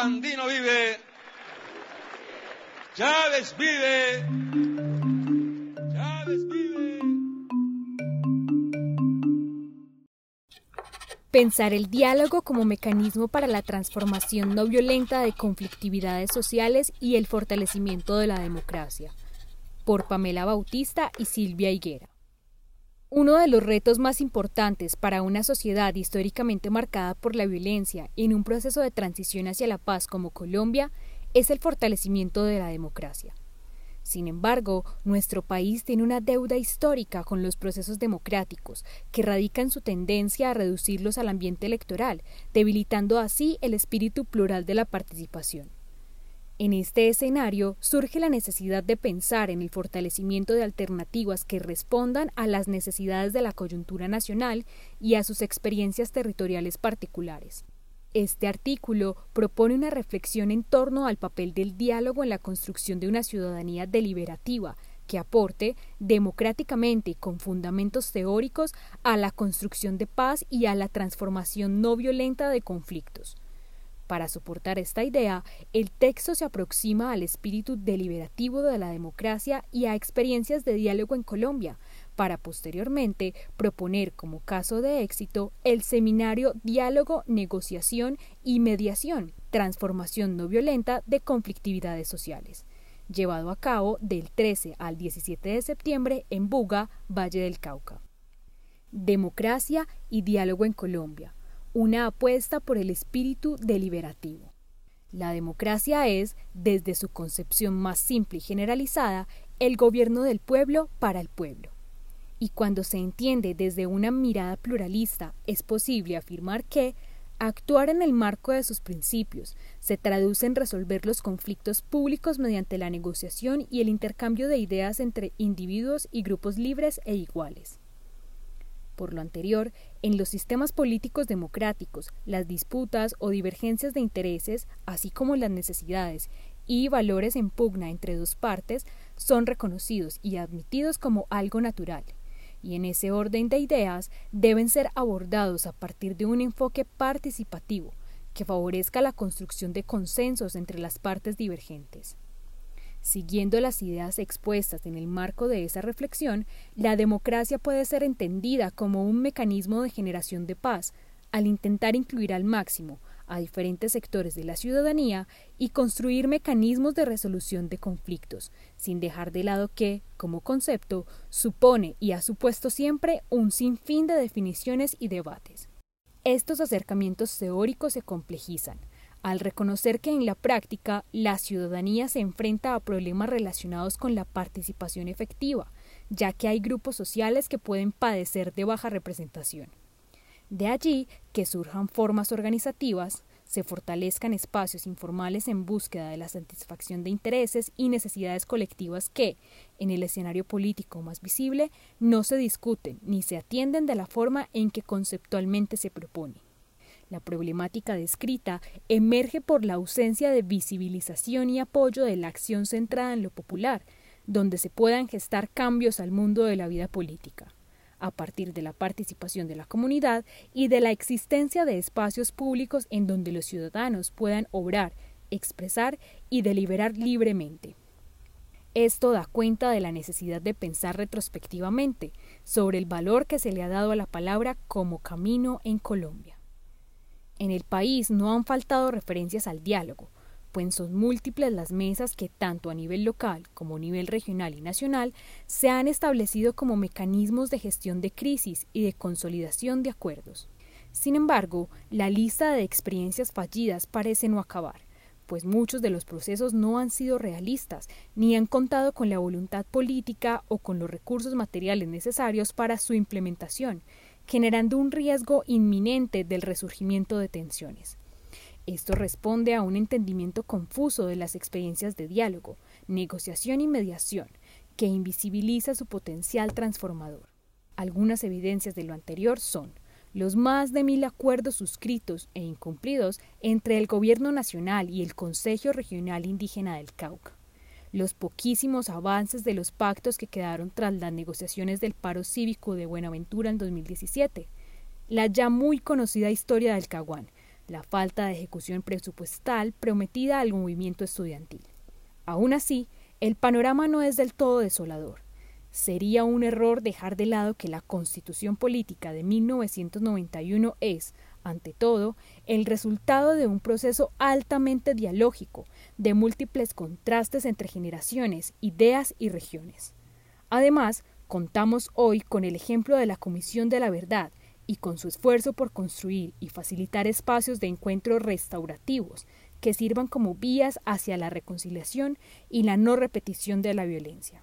Sandino vive. Chávez vive. Chávez vive. Pensar el diálogo como mecanismo para la transformación no violenta de conflictividades sociales y el fortalecimiento de la democracia. Por Pamela Bautista y Silvia Higuera. Uno de los retos más importantes para una sociedad históricamente marcada por la violencia en un proceso de transición hacia la paz como Colombia es el fortalecimiento de la democracia. Sin embargo, nuestro país tiene una deuda histórica con los procesos democráticos, que radica en su tendencia a reducirlos al ambiente electoral, debilitando así el espíritu plural de la participación. En este escenario surge la necesidad de pensar en el fortalecimiento de alternativas que respondan a las necesidades de la coyuntura nacional y a sus experiencias territoriales particulares. Este artículo propone una reflexión en torno al papel del diálogo en la construcción de una ciudadanía deliberativa que aporte democráticamente y con fundamentos teóricos a la construcción de paz y a la transformación no violenta de conflictos. Para soportar esta idea, el texto se aproxima al espíritu deliberativo de la democracia y a experiencias de diálogo en Colombia, para posteriormente proponer como caso de éxito el seminario Diálogo, Negociación y Mediación, Transformación no violenta de conflictividades sociales, llevado a cabo del 13 al 17 de septiembre en Buga, Valle del Cauca. Democracia y diálogo en Colombia, una apuesta por el espíritu deliberativo. La democracia es, desde su concepción más simple y generalizada, el gobierno del pueblo para el pueblo. Y cuando se entiende desde una mirada pluralista, es posible afirmar que actuar en el marco de sus principios se traduce en resolver los conflictos públicos mediante la negociación y el intercambio de ideas entre individuos y grupos libres e iguales. Por lo anterior, en los sistemas políticos democráticos, las disputas o divergencias de intereses, así como las necesidades y valores en pugna entre dos partes, son reconocidos y admitidos como algo natural, y en ese orden de ideas deben ser abordados a partir de un enfoque participativo que favorezca la construcción de consensos entre las partes divergentes. Siguiendo las ideas expuestas en el marco de esa reflexión, la democracia puede ser entendida como un mecanismo de generación de paz, al intentar incluir al máximo a diferentes sectores de la ciudadanía y construir mecanismos de resolución de conflictos, sin dejar de lado que, como concepto, supone y ha supuesto siempre un sinfín de definiciones y debates. Estos acercamientos teóricos se complejizan, al reconocer que en la práctica la ciudadanía se enfrenta a problemas relacionados con la participación efectiva, ya que hay grupos sociales que pueden padecer de baja representación. De allí que surjan formas organizativas, se fortalezcan espacios informales en búsqueda de la satisfacción de intereses y necesidades colectivas que, en el escenario político más visible, no se discuten ni se atienden de la forma en que conceptualmente se propone. La problemática descrita emerge por la ausencia de visibilización y apoyo de la acción centrada en lo popular, donde se puedan gestar cambios al mundo de la vida política, a partir de la participación de la comunidad y de la existencia de espacios públicos en donde los ciudadanos puedan obrar, expresar y deliberar libremente. Esto da cuenta de la necesidad de pensar retrospectivamente sobre el valor que se le ha dado a la palabra como camino en Colombia. En el país no han faltado referencias al diálogo, pues son múltiples las mesas que tanto a nivel local como a nivel regional y nacional se han establecido como mecanismos de gestión de crisis y de consolidación de acuerdos. Sin embargo, la lista de experiencias fallidas parece no acabar, pues muchos de los procesos no han sido realistas ni han contado con la voluntad política o con los recursos materiales necesarios para su implementación, generando un riesgo inminente del resurgimiento de tensiones. Esto responde a un entendimiento confuso de las experiencias de diálogo, negociación y mediación, que invisibiliza su potencial transformador. Algunas evidencias de lo anterior son los más de mil acuerdos suscritos e incumplidos entre el Gobierno Nacional y el Consejo Regional Indígena del Cauca, los poquísimos avances de los pactos que quedaron tras las negociaciones del paro cívico de Buenaventura en 2017, la ya muy conocida historia del Caguán, la falta de ejecución presupuestal prometida al movimiento estudiantil. Aún así, el panorama no es del todo desolador. Sería un error dejar de lado que la Constitución Política de 1991 es, ante todo, el resultado de un proceso altamente dialógico, de múltiples contrastes entre generaciones, ideas y regiones. Además, contamos hoy con el ejemplo de la Comisión de la Verdad y con su esfuerzo por construir y facilitar espacios de encuentro restaurativos que sirvan como vías hacia la reconciliación y la no repetición de la violencia.